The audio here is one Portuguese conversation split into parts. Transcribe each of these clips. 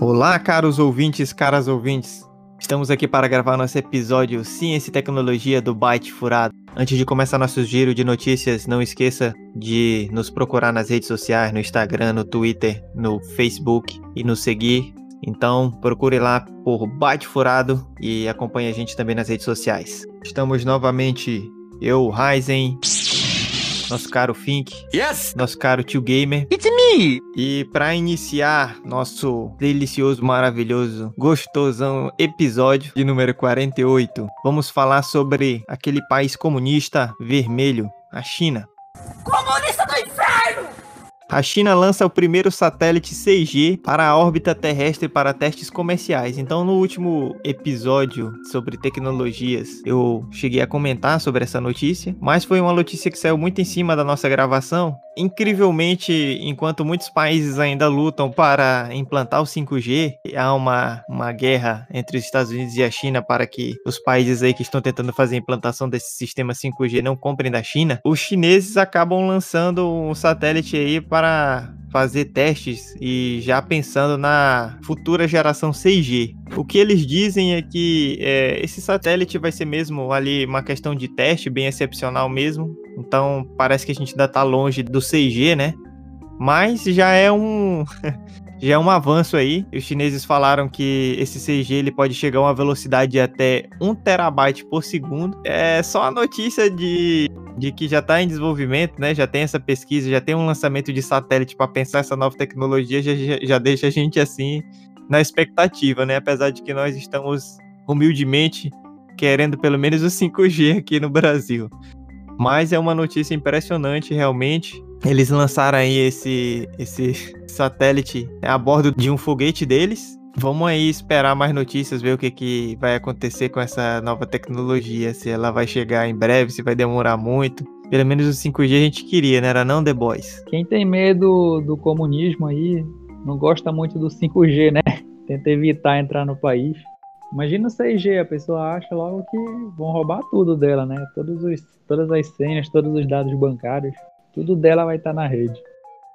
Olá, caros ouvintes, caras ouvintes. Estamos aqui para gravar nosso episódio Ciência e Tecnologia do Byte Furado. Antes de começar nosso giro de notícias, não esqueça de nos procurar nas redes sociais, no Instagram, no Twitter, no Facebook e nos seguir. Então, procure lá por Byte Furado e acompanhe a gente também nas redes sociais. Estamos novamente eu, Ryzen, nosso caro Fink, Yes! nosso caro tio Gamer. It's me! E para iniciar nosso delicioso, maravilhoso, gostosão episódio de número 48, vamos falar sobre aquele país comunista vermelho, a China. Comunista! A China lança o primeiro satélite 6G para a órbita terrestre para testes comerciais. Então, no último episódio sobre tecnologias, eu cheguei a comentar sobre essa notícia, mas foi uma notícia que saiu muito em cima da nossa gravação. Incrivelmente, enquanto muitos países ainda lutam para implantar o 5G, há uma, uma guerra entre os Estados Unidos e a China para que os países aí que estão tentando fazer a implantação desse sistema 5G não comprem da China. Os chineses acabam lançando um satélite aí para fazer testes e já pensando na futura geração 6G. O que eles dizem é que é, esse satélite vai ser mesmo ali uma questão de teste, bem excepcional mesmo. Então parece que a gente ainda está longe do 6G, né? Mas já é um já é um avanço aí. Os chineses falaram que esse 6G ele pode chegar a uma velocidade de até 1 terabyte por segundo. É só a notícia de, de que já está em desenvolvimento, né? Já tem essa pesquisa, já tem um lançamento de satélite para pensar essa nova tecnologia, já, já, deixa a gente assim na expectativa, né? Apesar de que nós estamos humildemente querendo pelo menos o 5G aqui no Brasil. Mas é uma notícia impressionante, realmente. Eles lançaram aí esse, esse satélite a bordo de um foguete deles. Vamos aí esperar mais notícias, ver o que, que vai acontecer com essa nova tecnologia, se ela vai chegar em breve, se vai demorar muito. Pelo menos o 5G a gente queria, né? Era não, The Boys? Quem tem medo do comunismo aí, não gosta muito do 5G, né? Tenta evitar entrar no país. Imagina o 6G, a pessoa acha logo que vão roubar tudo dela, né? Todos os, todas as senhas, todos os dados bancários, tudo dela vai estar na rede.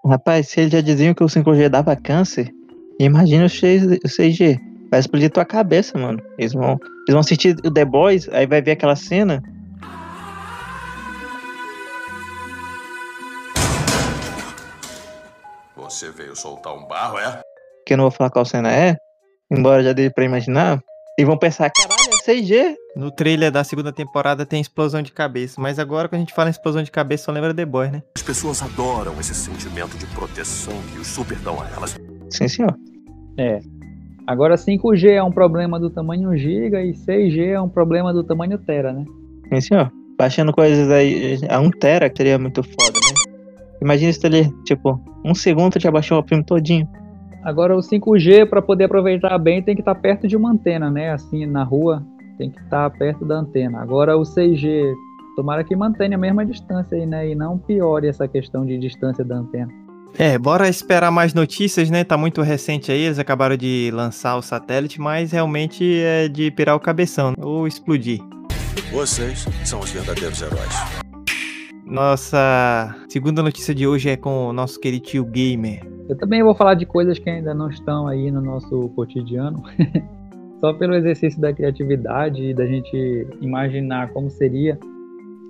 Rapaz, se eles já diziam que o 5G dava câncer, imagina o 6G. Vai explodir tua cabeça, mano. Eles vão, eles vão assistir o The Boys, aí vai ver aquela cena. Você veio soltar um barro, é? Que eu não vou falar qual cena é, embora já dê pra imaginar. E vão pensar, caralho, é 6G. No trailer da segunda temporada tem explosão de cabeça, mas agora quando a gente fala em explosão de cabeça só lembra The Boys, né? As pessoas adoram esse sentimento de proteção que os super dão a elas. Sim, senhor. É. Agora 5G é um problema do tamanho giga e 6G é um problema do tamanho tera, né? Sim, senhor. Baixando coisas aí a 1 tera, que seria muito foda, né? Imagina isso ali, tipo, um segundo já baixou o filme todinho. Agora o 5G para poder aproveitar bem tem que estar perto de uma antena, né? Assim, na rua tem que estar perto da antena. Agora o 6G, tomara que mantenha a mesma distância aí, né? E não piore essa questão de distância da antena. É, bora esperar mais notícias, né? Tá muito recente aí, eles acabaram de lançar o satélite, mas realmente é de pirar o cabeção ou explodir. Vocês são os verdadeiros heróis. Nossa segunda notícia de hoje é com o nosso querido tio Gamer. Eu também vou falar de coisas que ainda não estão aí no nosso cotidiano. Só pelo exercício da criatividade e da gente imaginar como seria.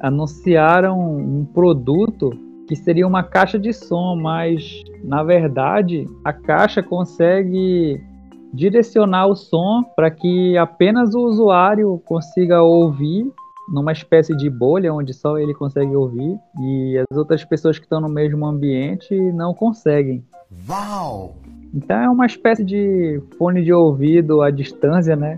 Anunciaram um produto que seria uma caixa de som, mas na verdade a caixa consegue direcionar o som para que apenas o usuário consiga ouvir numa espécie de bolha onde só ele consegue ouvir e as outras pessoas que estão no mesmo ambiente não conseguem. Uau! Então é uma espécie de fone de ouvido à distância, né?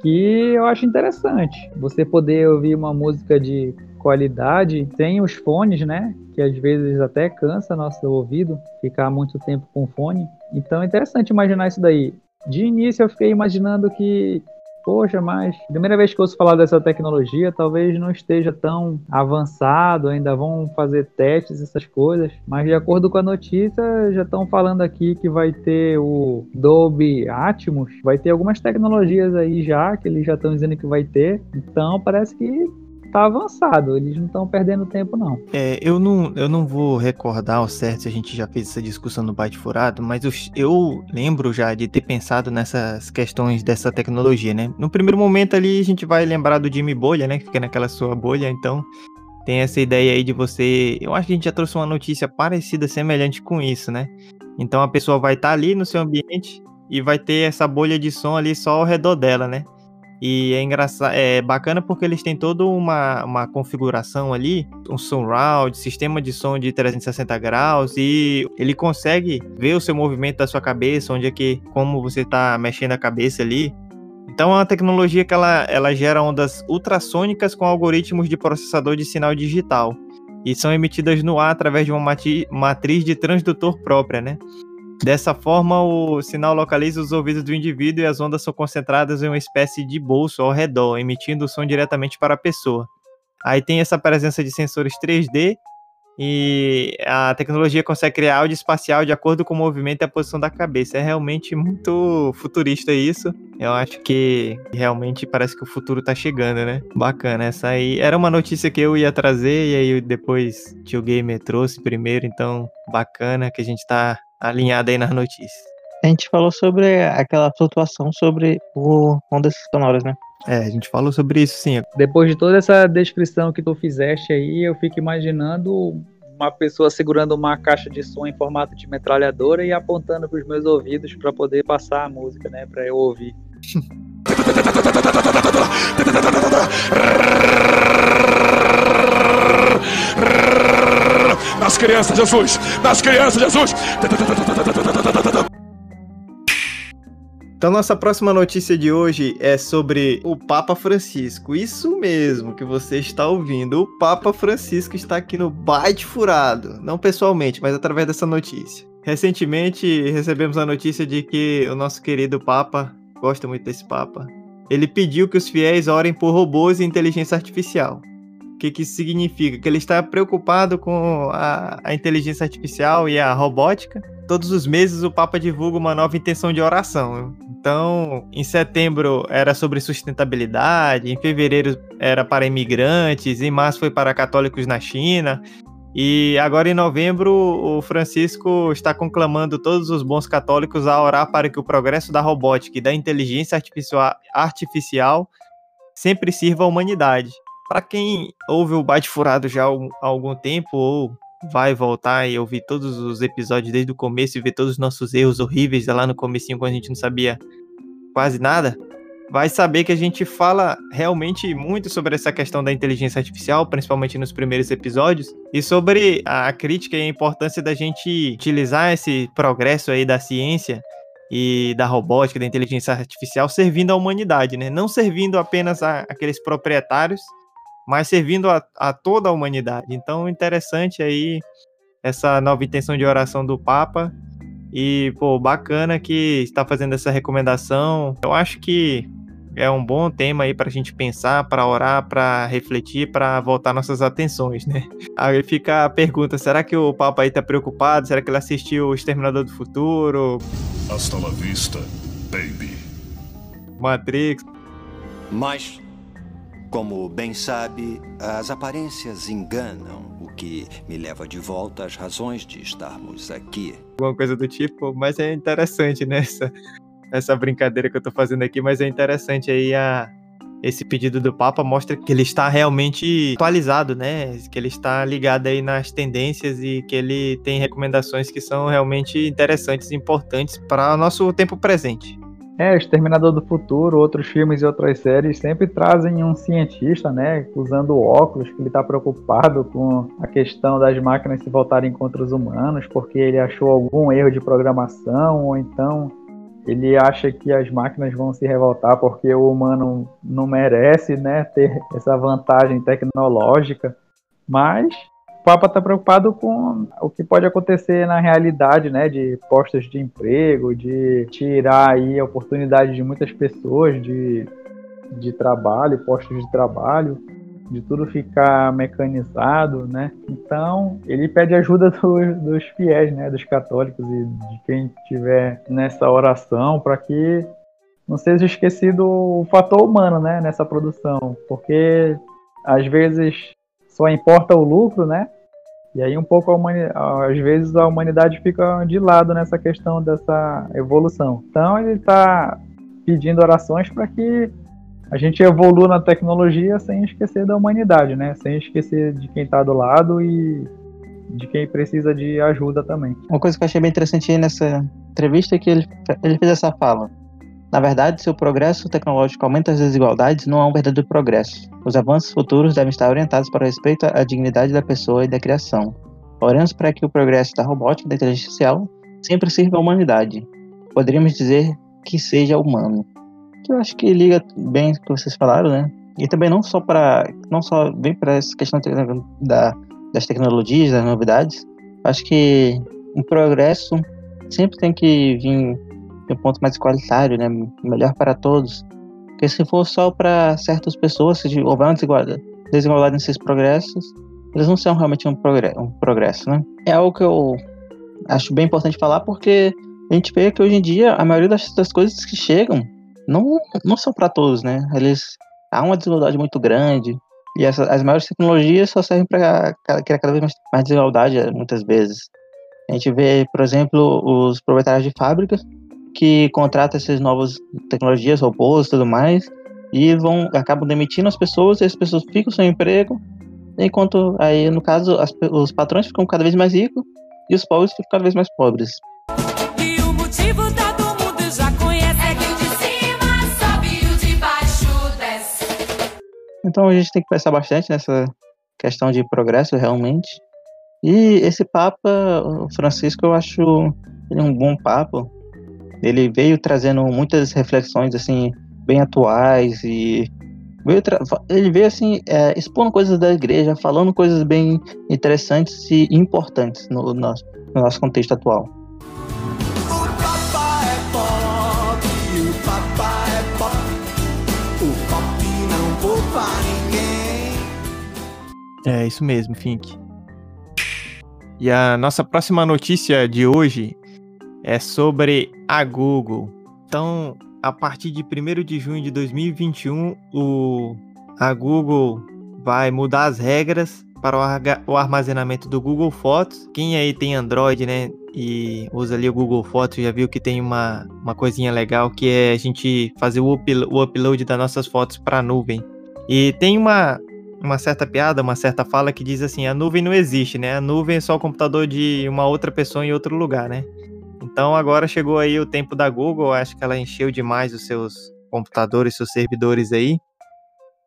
Que eu acho interessante. Você poder ouvir uma música de qualidade sem os fones, né? Que às vezes até cansa nosso ouvido ficar muito tempo com fone. Então é interessante imaginar isso daí. De início eu fiquei imaginando que poxa, mas primeira vez que eu ouço falar dessa tecnologia, talvez não esteja tão avançado, ainda vão fazer testes, essas coisas. Mas de acordo com a notícia, já estão falando aqui que vai ter o Dolby Atmos, vai ter algumas tecnologias aí já, que eles já estão dizendo que vai ter. Então parece que tá avançado, eles não estão perdendo tempo, não. É, eu não, eu não vou recordar ao certo se a gente já fez essa discussão no Byte Furado, mas eu, eu lembro já de ter pensado nessas questões dessa tecnologia, né? No primeiro momento ali a gente vai lembrar do Jimmy Bolha, né? Que fica naquela sua bolha, então tem essa ideia aí de você. Eu acho que a gente já trouxe uma notícia parecida, semelhante com isso, né? Então a pessoa vai estar tá ali no seu ambiente e vai ter essa bolha de som ali só ao redor dela, né? E é engraçado, é bacana porque eles têm toda uma, uma configuração ali, um surround, sistema de som de 360 graus e ele consegue ver o seu movimento da sua cabeça, onde é que como você está mexendo a cabeça ali. Então é uma tecnologia que ela, ela gera ondas ultrassônicas com algoritmos de processador de sinal digital e são emitidas no ar através de uma matriz de transdutor própria, né? Dessa forma, o sinal localiza os ouvidos do indivíduo e as ondas são concentradas em uma espécie de bolso ao redor, emitindo o som diretamente para a pessoa. Aí tem essa presença de sensores 3D e a tecnologia consegue criar áudio espacial de acordo com o movimento e a posição da cabeça. É realmente muito futurista isso. Eu acho que realmente parece que o futuro está chegando, né? Bacana. Essa aí era uma notícia que eu ia trazer e aí depois tio Gamer trouxe primeiro, então bacana que a gente está alinhada aí nas notícias. A gente falou sobre aquela flutuação sobre o ondas sonoras, né? É, a gente falou sobre isso sim. Depois de toda essa descrição que tu fizeste aí, eu fico imaginando uma pessoa segurando uma caixa de som em formato de metralhadora e apontando para os meus ouvidos para poder passar a música, né, para eu ouvir. Nas crianças, Jesus! Nas crianças, Jesus! Então, nossa próxima notícia de hoje é sobre o Papa Francisco. Isso mesmo que você está ouvindo. O Papa Francisco está aqui no Byte Furado. Não pessoalmente, mas através dessa notícia. Recentemente recebemos a notícia de que o nosso querido Papa, gosta muito desse Papa, ele pediu que os fiéis orem por robôs e inteligência artificial que, que significa? Que ele está preocupado com a, a, inteligência artificial e a robótica. Todos os meses o Papa divulga uma nova intenção de oração. Então, em setembro era sobre sustentabilidade, em fevereiro era para imigrantes, em março foi para católicos na China. E agora em novembro, o Francisco está conclamando todos os bons católicos a orar para que o progresso da robótica e da inteligência artificial sempre sirva à humanidade. Para quem ouve o Bate Furado já há algum tempo ou vai voltar e ouvir todos os episódios desde o começo e ver todos os nossos erros horríveis lá no comecinho quando a gente não sabia quase nada, vai saber que a gente fala realmente muito sobre essa questão da inteligência artificial, principalmente nos primeiros episódios, e sobre a crítica e a importância da gente utilizar esse progresso aí da ciência e da robótica, da inteligência artificial servindo à humanidade, né? Não servindo apenas a aqueles proprietários mas servindo a, a toda a humanidade. Então, interessante aí essa nova intenção de oração do Papa. E, pô, bacana que está fazendo essa recomendação. Eu acho que é um bom tema aí para a gente pensar, para orar, para refletir, para voltar nossas atenções, né? Aí fica a pergunta: será que o Papa aí tá preocupado? Será que ele assistiu O Exterminador do Futuro? Hasta la vista, baby. Matrix. Mas como bem sabe, as aparências enganam, o que me leva de volta às razões de estarmos aqui. Alguma coisa do tipo, mas é interessante né, essa brincadeira que eu tô fazendo aqui, mas é interessante aí a esse pedido do Papa mostra que ele está realmente atualizado, né? Que ele está ligado aí nas tendências e que ele tem recomendações que são realmente interessantes e importantes para o nosso tempo presente. É, Exterminador do Futuro, outros filmes e outras séries sempre trazem um cientista, né, usando óculos, que ele está preocupado com a questão das máquinas se voltarem contra os humanos, porque ele achou algum erro de programação, ou então ele acha que as máquinas vão se revoltar porque o humano não merece, né, ter essa vantagem tecnológica. Mas Papa está preocupado com o que pode acontecer na realidade, né, de postos de emprego, de tirar aí a oportunidade de muitas pessoas de, de trabalho, postos de trabalho, de tudo ficar mecanizado, né? Então ele pede ajuda dos, dos fiéis, né, dos católicos e de quem estiver nessa oração para que não seja esquecido o fator humano, né, nessa produção, porque às vezes só importa o lucro, né? E aí um pouco às vezes a humanidade fica de lado nessa questão dessa evolução. Então ele está pedindo orações para que a gente evolua na tecnologia sem esquecer da humanidade, né? Sem esquecer de quem está do lado e de quem precisa de ajuda também. Uma coisa que eu achei bem interessante nessa entrevista é que ele, ele fez essa fala. Na verdade, se o progresso tecnológico aumenta as desigualdades, não há um verdadeiro progresso. Os avanços futuros devem estar orientados para o respeito à dignidade da pessoa e da criação. Oramos para que o progresso da robótica e da inteligência artificial sempre sirva à humanidade. Poderíamos dizer que seja humano. Que eu acho que liga bem o que vocês falaram, né? E também não só para não só bem para essa questão da, das tecnologias, das novidades. Acho que o progresso sempre tem que vir um ponto mais igualitário, né? Melhor para todos. Porque se for só para certas pessoas, se houver uma desigualdade, desigualdade nesses progressos, eles não são realmente um, progresso, um progresso, né? É algo que eu acho bem importante falar porque a gente vê que hoje em dia a maioria das, das coisas que chegam não, não são para todos, né? Eles há uma desigualdade muito grande e essa, as maiores tecnologias só servem para criar cada vez mais, mais desigualdade muitas vezes. A gente vê, por exemplo, os proprietários de fábricas que contratam essas novas tecnologias, robôs e tudo mais, e vão acabam demitindo as pessoas, e as pessoas ficam sem emprego, enquanto aí, no caso, as, os patrões ficam cada vez mais ricos e os pobres ficam cada vez mais pobres. E o motivo todo mundo já conhece é que o de cima sobe o de baixo desce. Então a gente tem que pensar bastante nessa questão de progresso realmente. E esse Papa Francisco, eu acho ele um bom papo. Ele veio trazendo muitas reflexões assim bem atuais e veio ele veio assim é, expondo coisas da igreja, falando coisas bem interessantes e importantes no nosso, no nosso contexto atual. É isso mesmo, Fink. E a nossa próxima notícia de hoje é sobre a Google. Então, a partir de 1 de junho de 2021, o, a Google vai mudar as regras para o, armazenamento do Google Fotos. Quem aí tem Android, né, e usa ali o Google Fotos, já viu que tem uma, uma coisinha legal que é a gente fazer o, uplo o upload das nossas fotos para a nuvem. E tem uma, uma certa piada, uma certa fala que diz assim: a nuvem não existe, né? A nuvem é só o computador de uma outra pessoa em outro lugar, né? Então agora chegou aí o tempo da Google, acho que ela encheu demais os seus computadores, seus servidores aí.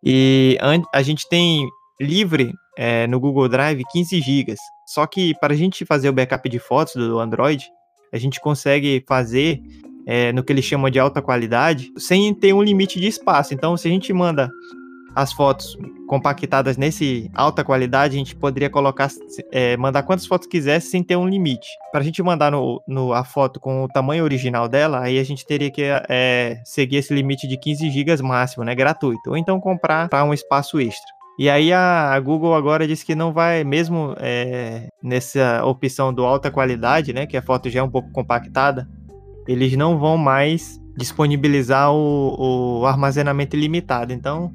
E a gente tem livre é, no Google Drive 15 GB. Só que para a gente fazer o backup de fotos do Android, a gente consegue fazer é, no que eles chamam de alta qualidade sem ter um limite de espaço. Então, se a gente manda as fotos compactadas nesse alta qualidade, a gente poderia colocar, é, mandar quantas fotos quisesse sem ter um limite. Para a gente mandar no, no, a foto com o tamanho original dela, aí a gente teria que é, seguir esse limite de 15 GB máximo, né, gratuito, ou então comprar para um espaço extra. E aí a, Google agora diz que não vai, mesmo é, nessa opção do alta qualidade, né, que a foto já é um pouco compactada, eles não vão mais disponibilizar o, o armazenamento ilimitado. Então,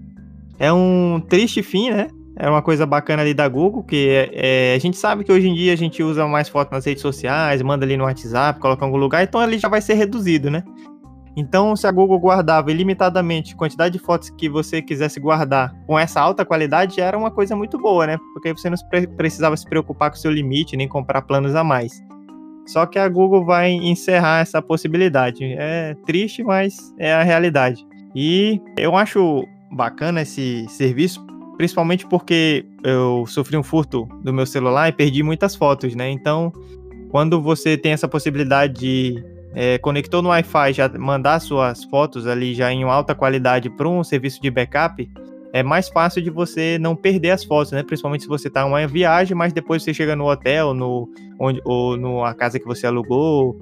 é um triste fim, né? É uma coisa bacana ali da Google, que é, é, a gente sabe que hoje em dia a gente usa mais fotos nas redes sociais, manda ali no WhatsApp, coloca em algum lugar, então ali já vai ser reduzido, né? Então, se a Google guardava ilimitadamente a quantidade de fotos que você quisesse guardar com essa alta qualidade, já era uma coisa muito boa, né? Porque você não precisava se preocupar com o seu limite, nem comprar planos a mais. Só que a Google vai encerrar essa possibilidade. É triste, mas é a realidade. E eu acho bacana esse serviço, principalmente porque eu sofri um furto do meu celular e perdi muitas fotos, né? Então, quando você tem essa possibilidade de é, conectou no Wi-Fi, já mandar suas fotos ali já em alta qualidade para um serviço de backup, é mais fácil de você não perder as fotos, né? Principalmente se você está em uma viagem, mas depois você chega no hotel, no onde ou numa casa que você alugou,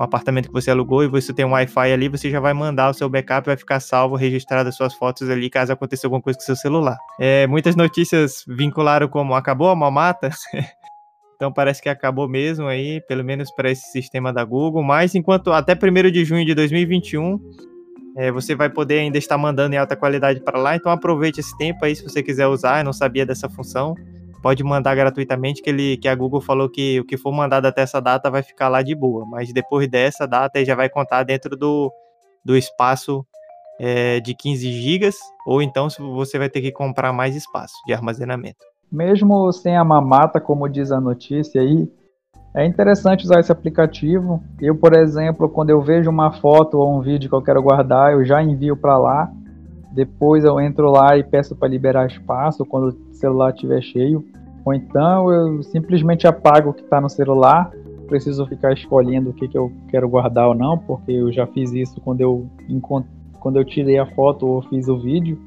um apartamento que você alugou e você tem um Wi-Fi ali, você já vai mandar o seu backup, vai ficar salvo, registrado as suas fotos ali, caso aconteça alguma coisa com o seu celular. É, muitas notícias vincularam como acabou a mamata. então parece que acabou mesmo aí, pelo menos para esse sistema da Google. Mas enquanto até 1 de junho de 2021, é, você vai poder ainda estar mandando em alta qualidade para lá, então aproveite esse tempo aí se você quiser usar, eu não sabia dessa função, pode mandar gratuitamente, que, ele, que a Google falou que o que for mandado até essa data vai ficar lá de boa, mas depois dessa data aí já vai contar dentro do, do espaço é, de 15 GB, ou então você vai ter que comprar mais espaço de armazenamento. Mesmo sem a mamata, como diz a notícia aí, é interessante usar esse aplicativo. Eu, por exemplo, quando eu vejo uma foto ou um vídeo que eu quero guardar, eu já envio para lá. Depois eu entro lá e peço para liberar espaço quando o celular estiver cheio. Ou então eu simplesmente apago o que está no celular. Preciso ficar escolhendo o que, que eu quero guardar ou não, porque eu já fiz isso quando eu, quando eu tirei a foto ou fiz o vídeo.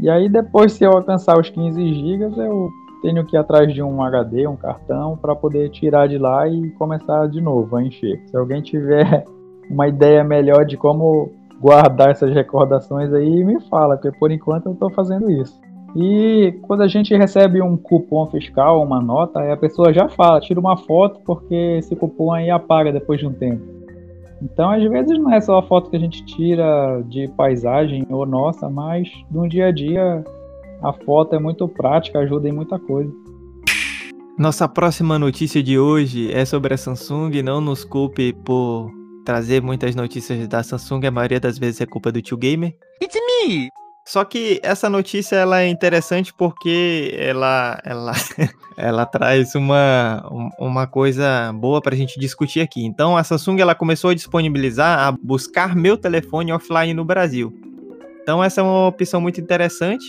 E aí depois, se eu alcançar os 15 GB, eu tenho que ir atrás de um HD, um cartão, para poder tirar de lá e começar de novo a encher. Se alguém tiver uma ideia melhor de como guardar essas recordações aí, me fala, porque por enquanto eu estou fazendo isso. E quando a gente recebe um cupom fiscal, uma nota, a pessoa já fala, tira uma foto porque esse cupom aí apaga depois de um tempo. Então, às vezes, não é só a foto que a gente tira de paisagem ou nossa, mas no dia a dia a foto é muito prática, ajuda em muita coisa. Nossa próxima notícia de hoje é sobre a Samsung. Não nos culpe por trazer muitas notícias da Samsung, a maioria das vezes é culpa do tio Gamer. It's me! Só que essa notícia ela é interessante porque ela, ela, ela traz uma, uma coisa boa para a gente discutir aqui. Então a Samsung ela começou a disponibilizar a buscar meu telefone offline no Brasil. Então essa é uma opção muito interessante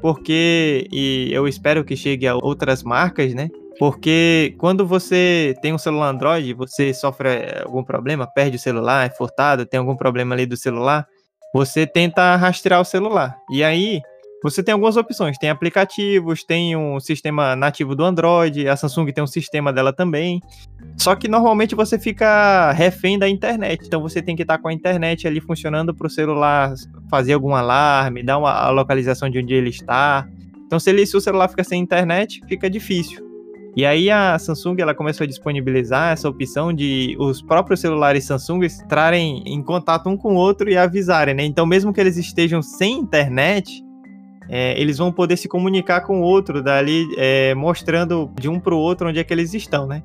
porque e eu espero que chegue a outras marcas, né? Porque quando você tem um celular Android, você sofre algum problema, perde o celular, é furtado, tem algum problema ali do celular, você tenta rastrear o celular. E aí, você tem algumas opções. Tem aplicativos, tem um sistema nativo do Android, a Samsung tem um sistema dela também. Só que normalmente você fica refém da internet. Então você tem que estar com a internet ali funcionando para o celular fazer algum alarme, dar uma, localização de onde ele está. Então se, ele, se o celular fica sem internet, fica difícil. E aí a Samsung ela começou a disponibilizar essa opção de os próprios celulares Samsung entrarem em contato um com o outro e avisarem, né? Então mesmo que eles estejam sem internet, é, eles vão poder se comunicar com o outro dali, é, mostrando de um para o outro onde é que eles estão, né?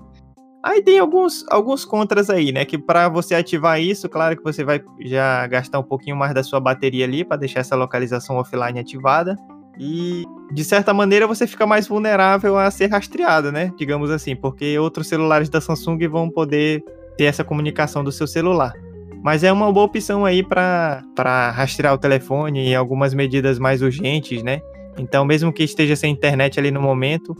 Aí tem alguns, alguns contras aí, né? Que para você ativar isso, claro que você vai já gastar um pouquinho mais da sua bateria ali para deixar essa localização offline ativada. E de certa maneira você fica mais vulnerável a ser rastreado, né? Digamos assim, porque outros celulares da Samsung vão poder ter essa comunicação do seu celular. Mas é uma boa opção aí para rastrear o telefone em algumas medidas mais urgentes, né? Então, mesmo que esteja sem internet ali no momento,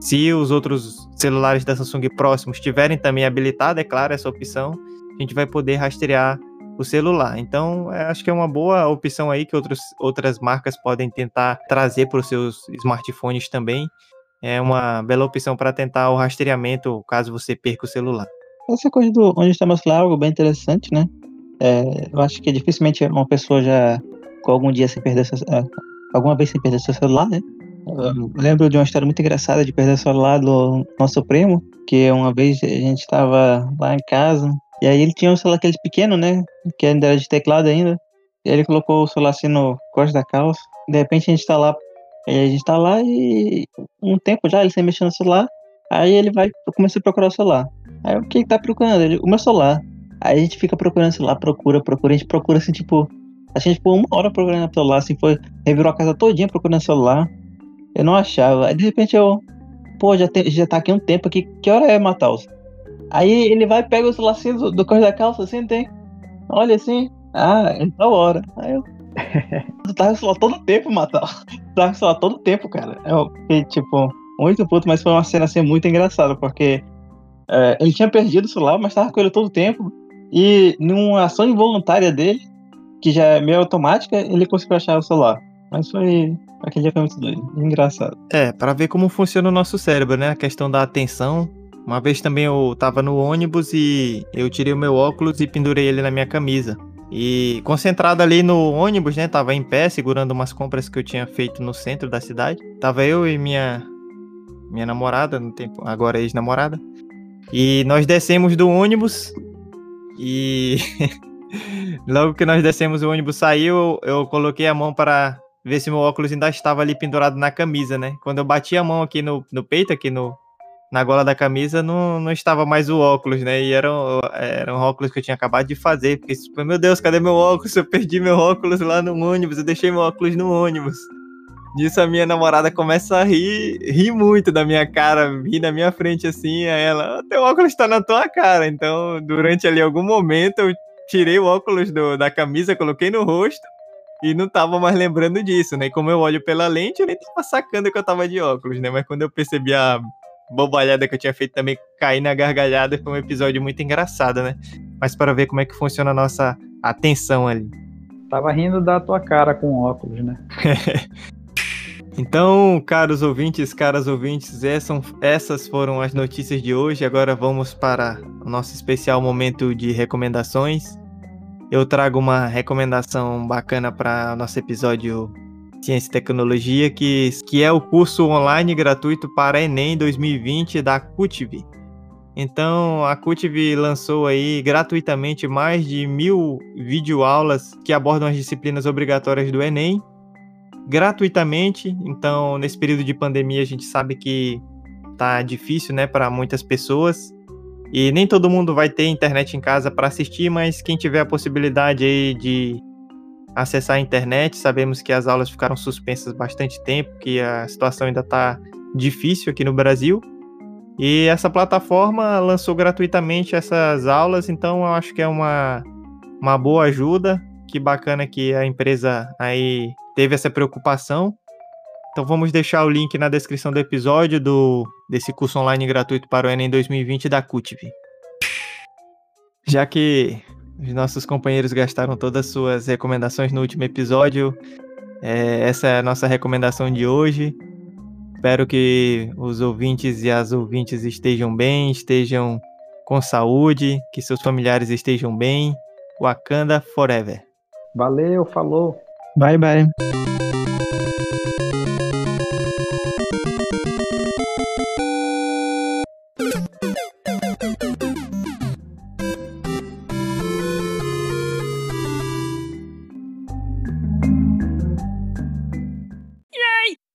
se os outros celulares da Samsung próximos tiverem também habilitado, é claro, essa opção, a gente vai poder rastrear o celular. Então, é, acho que é uma boa opção aí que outros, outras marcas podem tentar trazer para os seus smartphones também. É uma bela opção para tentar o rastreamento caso você perca o celular. Essa coisa do onde estamos lá é algo bem interessante, né? É, eu acho que dificilmente uma pessoa já com algum dia sem perder seu, é, alguma vez sem perder seu celular, né? Eu lembro de uma história muito engraçada de perder o celular do nosso primo, que uma vez a gente estava lá em casa e aí ele tinha um celular aquele pequeno, né? Que ainda era de teclado ainda. E aí ele colocou o celular assim no corte da calça. De repente a gente tá lá. a gente tá lá e um tempo já, ele sem mexer no celular. Aí ele vai, eu comecei a procurar o celular. Aí o que ele tá procurando? Ele, o meu celular. Aí a gente fica procurando o celular, procura, procura, a gente procura assim, tipo. A gente por uma hora procurando o celular, assim, foi. Revirou a casa todinha procurando o celular. Eu não achava. Aí de repente eu. Pô, já, te, já tá aqui um tempo aqui. Que hora é, Mataus? Aí ele vai, pega o lacinhos do, do da calça, assim, tem. Olha assim. Ah, é da hora. Aí eu. tu tava lá todo tempo, Matal. Tu tava lá todo tempo, cara. Eu fiquei, tipo, muito puto, mas foi uma cena assim muito engraçada, porque é, ele tinha perdido o celular, mas tava com ele todo tempo. E numa ação involuntária dele, que já é meio automática, ele conseguiu achar o celular. Mas foi. Aquele dia foi muito doido. Engraçado. É, para ver como funciona o nosso cérebro, né? A questão da atenção uma vez também eu tava no ônibus e eu tirei o meu óculos e pendurei ele na minha camisa. E concentrado ali no ônibus, né? Tava em pé, segurando umas compras que eu tinha feito no centro da cidade. Tava eu e minha minha namorada, no tempo, agora ex-namorada. E nós descemos do ônibus e Logo que nós descemos, o ônibus saiu, eu coloquei a mão para ver se meu óculos ainda estava ali pendurado na camisa, né? Quando eu bati a mão aqui no, no peito, aqui no, na gola da camisa, não, não estava mais o óculos, né? E era era um óculos que eu tinha acabado de fazer. Porque, meu Deus, cadê meu óculos? Eu perdi meu óculos lá no ônibus, eu deixei meu óculos no ônibus. Disso a minha namorada começa a rir, rir muito da minha cara, rir na minha frente assim, aí ela, teu óculos tá na tua cara. Então, durante ali algum momento, eu tirei o óculos do, da camisa, coloquei no rosto e não tava mais lembrando disso, né? E como eu olho pela lente, eu nem tava sacando que eu tava de óculos, né? Mas quando eu percebi a bobalhada que eu tinha feito também, cair na gargalhada, foi um episódio muito engraçado, né? Mas para ver como é que funciona a nossa atenção ali. Tava rindo da tua cara com óculos, né? Então, caros ouvintes, caras ouvintes, essas foram as notícias de hoje. Agora vamos para o nosso especial momento de recomendações. Eu trago uma recomendação bacana para nosso episódio Ciência e Tecnologia, que, que é o curso online gratuito para Enem 2020 da CUTV. Então, a CUTV lançou aí gratuitamente mais de mil videoaulas que abordam as disciplinas obrigatórias do Enem gratuitamente. Então, nesse período de pandemia, a gente sabe que tá difícil, né, para muitas pessoas. E nem todo mundo vai ter internet em casa para assistir, mas quem tiver a possibilidade aí de acessar a internet, sabemos que as aulas ficaram suspensas bastante tempo, que a situação ainda está difícil aqui no Brasil. E essa plataforma lançou gratuitamente essas aulas, então eu acho que é uma, uma boa ajuda. Que bacana que a empresa aí teve essa preocupação. Então vamos deixar o link na descrição do episódio do desse curso online gratuito para o Enem 2020 da CUTV. Já que os nossos companheiros gastaram todas as suas recomendações no último episódio, é, essa é a nossa recomendação de hoje. Espero que os ouvintes e as ouvintes estejam bem, estejam com saúde, que seus familiares estejam bem. Wakanda Forever. Valeu, falou. Bye, bye.